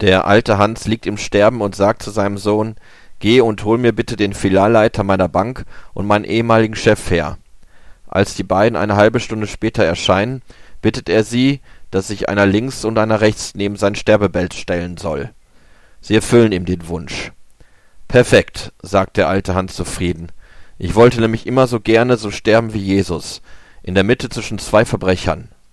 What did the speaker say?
Der alte Hans liegt im Sterben und sagt zu seinem Sohn, Geh und hol mir bitte den Filialleiter meiner Bank und meinen ehemaligen Chef her. Als die beiden eine halbe Stunde später erscheinen, bittet er sie, dass sich einer links und einer rechts neben sein Sterbebett stellen soll. Sie erfüllen ihm den Wunsch. Perfekt, sagt der alte Hans zufrieden. Ich wollte nämlich immer so gerne so sterben wie Jesus, in der Mitte zwischen zwei Verbrechern.